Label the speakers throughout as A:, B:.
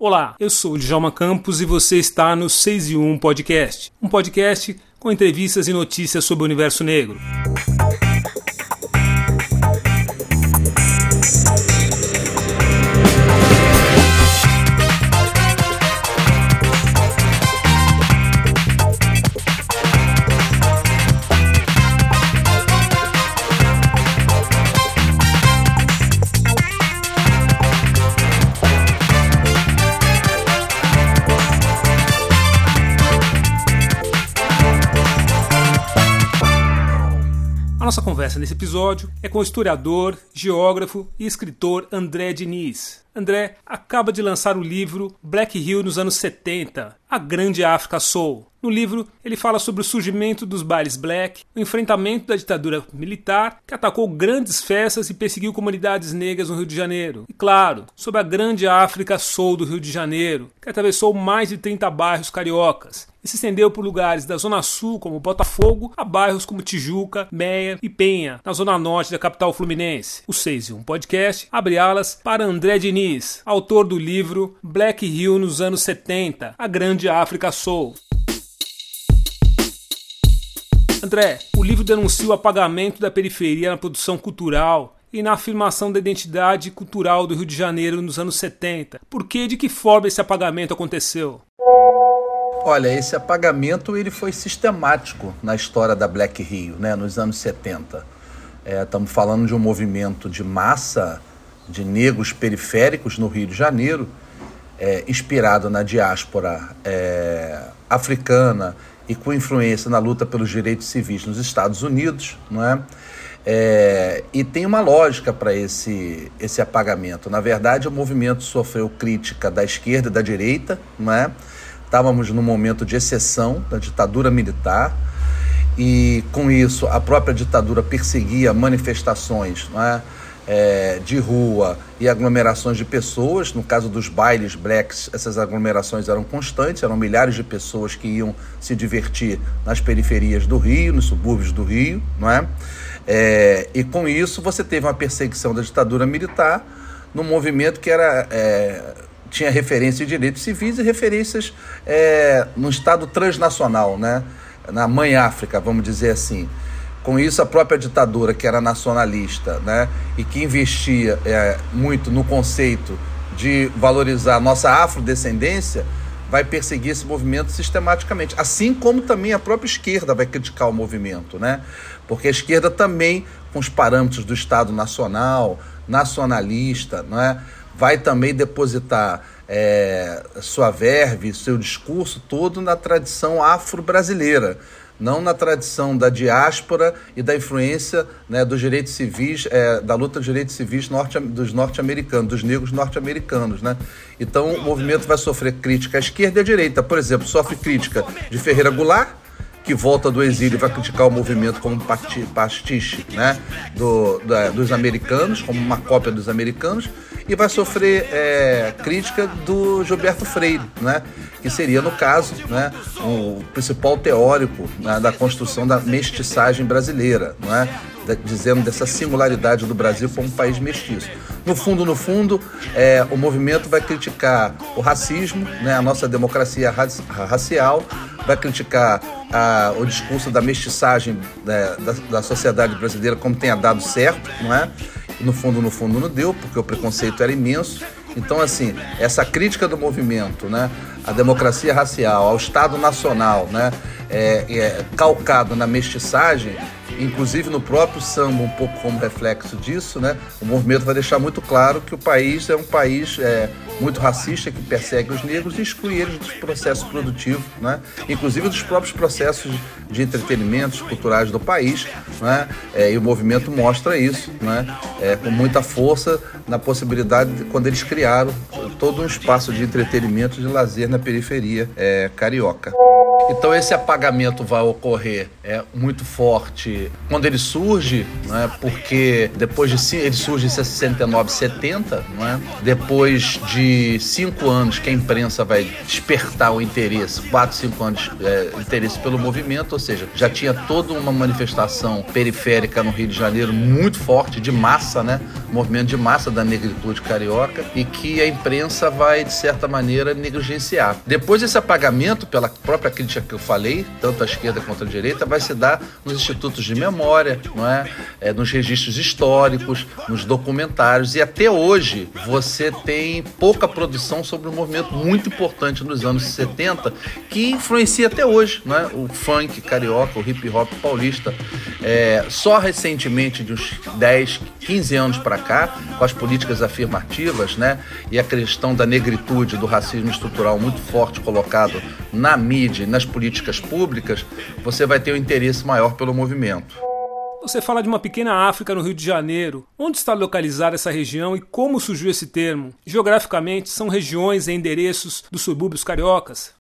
A: Olá, eu sou o Djalma Campos e você está no 6 e 1 Podcast, um podcast com entrevistas e notícias sobre o universo negro. Conversa nesse episódio é com o historiador, geógrafo e escritor André Diniz. André acaba de lançar o livro Black Hill nos anos 70, A Grande África Soul. No livro, ele fala sobre o surgimento dos bailes black, o enfrentamento da ditadura militar que atacou grandes festas e perseguiu comunidades negras no Rio de Janeiro. E claro, sobre a grande África Soul do Rio de Janeiro, que atravessou mais de 30 bairros cariocas e se estendeu por lugares da Zona Sul, como Botafogo, a bairros como Tijuca, Meia e Penha, na Zona Norte da capital fluminense. O 6 e 1 Podcast abre alas para André Diniz, autor do livro Black Hill nos anos 70, a grande África Soul. André, o livro denuncia o apagamento da periferia na produção cultural e na afirmação da identidade cultural do Rio de Janeiro nos anos 70. Por que e de que forma esse apagamento aconteceu?
B: Olha, esse apagamento ele foi sistemático na história da Black Rio, né, nos anos 70. É, estamos falando de um movimento de massa de negros periféricos no Rio de Janeiro, é, inspirado na diáspora é, africana e com influência na luta pelos direitos civis nos Estados Unidos, não é? é e tem uma lógica para esse, esse apagamento. Na verdade, o movimento sofreu crítica da esquerda e da direita, não é? Estávamos num momento de exceção da ditadura militar e, com isso, a própria ditadura perseguia manifestações, não é? É, de rua e aglomerações de pessoas. No caso dos bailes blacks, essas aglomerações eram constantes, eram milhares de pessoas que iam se divertir nas periferias do Rio, nos subúrbios do Rio, não é? é e com isso você teve uma perseguição da ditadura militar num movimento que era é, tinha referência de direitos civis e referências é, no Estado transnacional, né? na Mãe África, vamos dizer assim. Com isso, a própria ditadura, que era nacionalista né, e que investia é, muito no conceito de valorizar a nossa afrodescendência, vai perseguir esse movimento sistematicamente. Assim como também a própria esquerda vai criticar o movimento, né? Porque a esquerda também, com os parâmetros do Estado nacional, nacionalista, não é? vai também depositar é, sua verve, seu discurso todo na tradição afro-brasileira não na tradição da diáspora e da influência né, dos direitos civis, é, da luta dos direitos civis norte, dos norte-americanos, dos negros norte-americanos. Né? Então o movimento vai sofrer crítica à esquerda e à direita. Por exemplo, sofre crítica de Ferreira Goulart, que volta do exílio e vai criticar o movimento como pastiche né, do, da, dos americanos, como uma cópia dos americanos, e vai sofrer é, crítica do Gilberto Freire, né, que seria, no caso, né, o principal teórico né, da construção da mestiçagem brasileira, não é? Dizendo dessa singularidade do Brasil como um país mestiço. No fundo, no fundo, é, o movimento vai criticar o racismo, né, a nossa democracia racial, vai criticar a, o discurso da mestiçagem né, da, da sociedade brasileira como tenha dado certo, não é? No fundo, no fundo, não deu, porque o preconceito era imenso. Então, assim, essa crítica do movimento, né, à democracia racial, ao Estado Nacional, né, é, é, calcado na mestiçagem, inclusive no próprio samba, um pouco como reflexo disso, né? O movimento vai deixar muito claro que o país é um país é, muito racista, que persegue os negros e exclui eles dos processos produtivos, né? inclusive dos próprios processos de entretenimento culturais do país. Né? É, e o movimento mostra isso né? É, com muita força na possibilidade, de, quando eles criaram todo um espaço de entretenimento, de lazer na periferia é, carioca. Então esse apagamento vai ocorrer é muito forte quando ele surge, né? Porque depois de ele surge em 69, 70, não é? Depois de cinco anos que a imprensa vai despertar o interesse, quatro, cinco anos é, interesse pelo movimento, ou seja, já tinha toda uma manifestação periférica no Rio de Janeiro muito forte de massa, né? Movimento de massa da negritude carioca e que a imprensa vai de certa maneira negligenciar. Depois desse apagamento pela própria crítica que eu falei, tanto a esquerda quanto a direita, vai se dar nos institutos de memória, não é? é nos registros históricos, nos documentários. E até hoje você tem pouca produção sobre um movimento muito importante nos anos 70 que influencia até hoje, não é? O funk carioca, o hip hop paulista. É, só recentemente, de uns 10, 15 anos para cá, com as políticas afirmativas, né? E a questão da negritude, do racismo estrutural muito forte colocado na mídia nas políticas públicas, você vai ter um interesse maior pelo movimento.
A: Você fala de uma pequena África no Rio de Janeiro. Onde está localizada essa região e como surgiu esse termo? Geograficamente, são regiões e endereços dos subúrbios cariocas?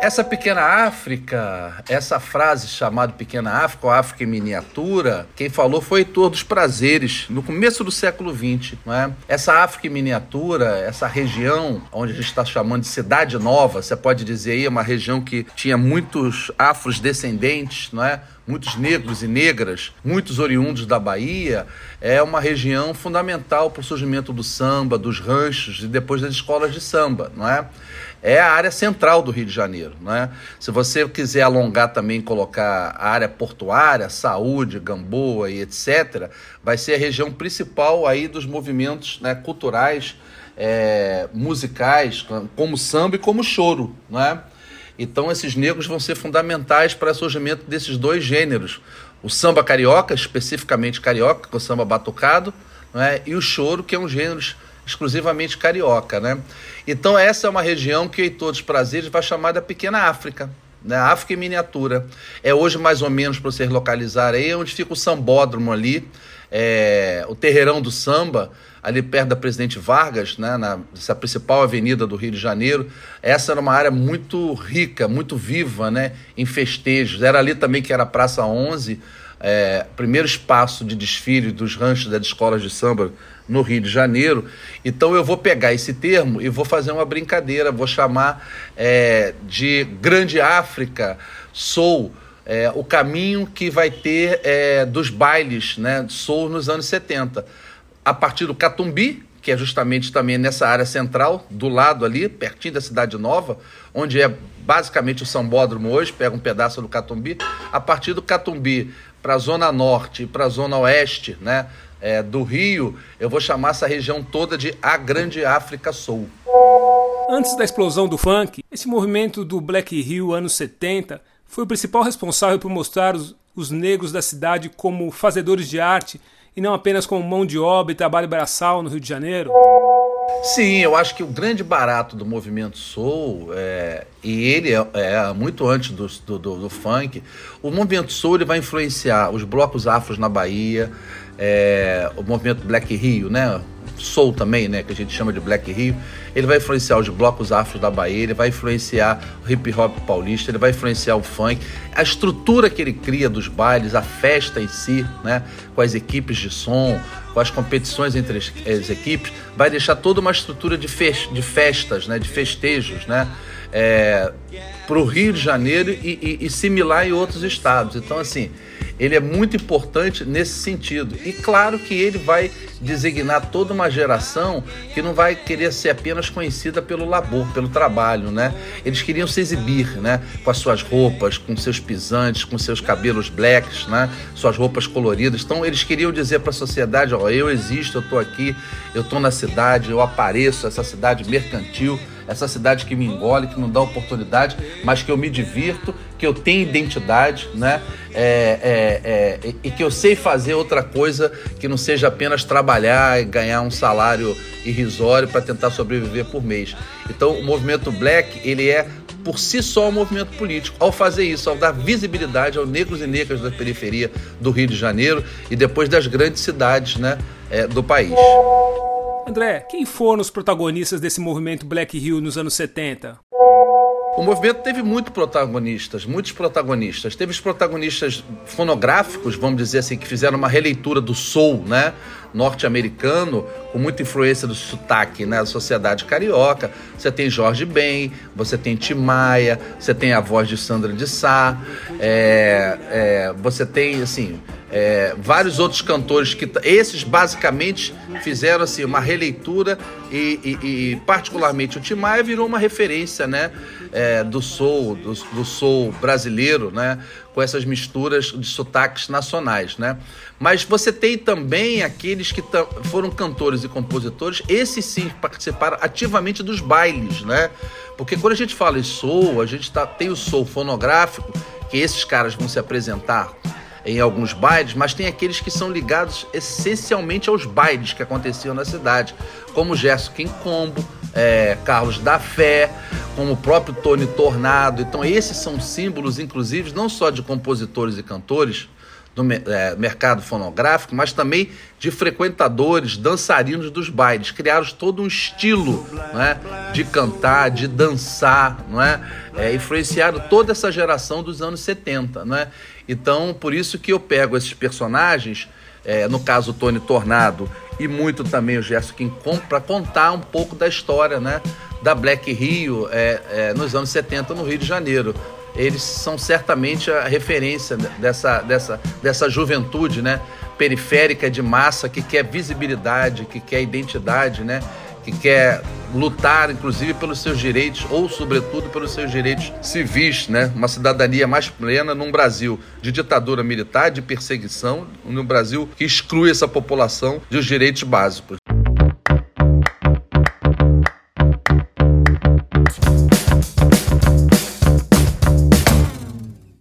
B: Essa pequena África, essa frase chamada Pequena África, ou África em miniatura, quem falou foi Heitor dos Prazeres, no começo do século XX. Não é? Essa África em miniatura, essa região onde a gente está chamando de Cidade Nova, você pode dizer aí, é uma região que tinha muitos afros descendentes, não é? Muitos negros e negras, muitos oriundos da Bahia, é uma região fundamental para o surgimento do samba, dos ranchos e depois das escolas de samba, não é? É a área central do Rio de Janeiro, não é? Se você quiser alongar também, colocar a área portuária, saúde, Gamboa e etc., vai ser a região principal aí dos movimentos né, culturais, é, musicais, como samba e como choro, não é? Então, esses negros vão ser fundamentais para o surgimento desses dois gêneros: o samba carioca, especificamente carioca, com o samba batucado, né, e o choro, que é um gênero exclusivamente carioca. Né? Então, essa é uma região que Heitor dos Prazeres vai chamar da Pequena África. Né? África em miniatura. É hoje, mais ou menos, para vocês localizar aí, onde fica o sambódromo ali, é, o terreirão do samba ali perto da Presidente Vargas, né, na essa principal avenida do Rio de Janeiro. Essa era uma área muito rica, muito viva, né, em festejos. Era ali também que era a Praça 11, é, primeiro espaço de desfile dos ranchos das escolas de samba no Rio de Janeiro. Então eu vou pegar esse termo e vou fazer uma brincadeira, vou chamar é, de Grande África Soul. É, o caminho que vai ter é, dos bailes né, soul nos anos 70 a partir do Catumbi, que é justamente também nessa área central, do lado ali, pertinho da Cidade Nova, onde é basicamente o Sambódromo hoje, pega um pedaço do Catumbi, a partir do Catumbi para a Zona Norte e para a Zona Oeste né, é, do Rio, eu vou chamar essa região toda de a Grande África Sul.
A: Antes da explosão do funk, esse movimento do Black Rio anos 70 foi o principal responsável por mostrar os, os negros da cidade como fazedores de arte e não apenas como mão de obra e trabalho braçal no Rio de Janeiro?
B: Sim, eu acho que o grande barato do movimento soul, é, e ele é, é muito antes do, do, do, funk, o movimento soul ele vai influenciar os blocos afros na Bahia, é, o movimento Black Rio, né? soul também, né, que a gente chama de Black Rio, ele vai influenciar os blocos afros da Bahia, ele vai influenciar o hip hop paulista, ele vai influenciar o funk, a estrutura que ele cria dos bailes, a festa em si, né, com as equipes de som, com as competições entre as, as equipes, vai deixar toda uma estrutura de, fe de festas, né, de festejos, né, é, para o Rio de Janeiro e, e, e similar em outros estados. Então, assim, ele é muito importante nesse sentido. E claro que ele vai designar toda uma geração que não vai querer ser apenas conhecida pelo labor, pelo trabalho, né? Eles queriam se exibir, né? Com as suas roupas, com seus pisantes, com seus cabelos blacks, né? Suas roupas coloridas. Então eles queriam dizer para a sociedade, ó, eu existo, eu estou aqui, eu estou na cidade, eu apareço, essa cidade mercantil essa cidade que me engole, que não dá oportunidade, mas que eu me divirto, que eu tenho identidade, né? É, é, é, e que eu sei fazer outra coisa que não seja apenas trabalhar e ganhar um salário irrisório para tentar sobreviver por mês. Então, o movimento Black ele é por si só um movimento político. Ao fazer isso, ao dar visibilidade aos negros e negras da periferia do Rio de Janeiro e depois das grandes cidades, né, é, do país.
A: André, quem foram os protagonistas desse movimento Black Hill nos anos 70?
B: O movimento teve muitos protagonistas, muitos protagonistas. Teve os protagonistas fonográficos, vamos dizer assim, que fizeram uma releitura do soul, né? norte-americano, com muita influência do sotaque né, da sociedade carioca. Você tem Jorge Ben, você tem Tim Maia, você tem a voz de Sandra de Sá, é, é, você tem, assim, é, vários outros cantores que esses basicamente fizeram assim uma releitura e, e, e particularmente o Tim Maia virou uma referência né é, do soul do, do soul brasileiro né com essas misturas de sotaques nacionais né. Mas você tem também aqueles que foram cantores e compositores esses sim participaram ativamente dos bailes né. Porque quando a gente fala em soul a gente tá, tem o soul fonográfico que esses caras vão se apresentar em alguns bailes, mas tem aqueles que são ligados essencialmente aos bailes que aconteciam na cidade, como Gerson Quincombo, é, Carlos da Fé, como o próprio Tony Tornado. Então, esses são símbolos, inclusive, não só de compositores e cantores, do é, mercado fonográfico, mas também de frequentadores, dançarinos dos bailes. Criaram todo um estilo né, de cantar, de dançar, não é? é? influenciaram toda essa geração dos anos 70. Não é? Então, por isso que eu pego esses personagens, é, no caso o Tony Tornado e muito também o Gerson King para contar um pouco da história né, da Black Rio é, é, nos anos 70 no Rio de Janeiro eles são certamente a referência dessa, dessa, dessa juventude né, periférica de massa que quer visibilidade, que quer identidade, né, que quer lutar, inclusive, pelos seus direitos, ou, sobretudo, pelos seus direitos civis, né? Uma cidadania mais plena num Brasil de ditadura militar, de perseguição, num Brasil que exclui essa população dos direitos básicos.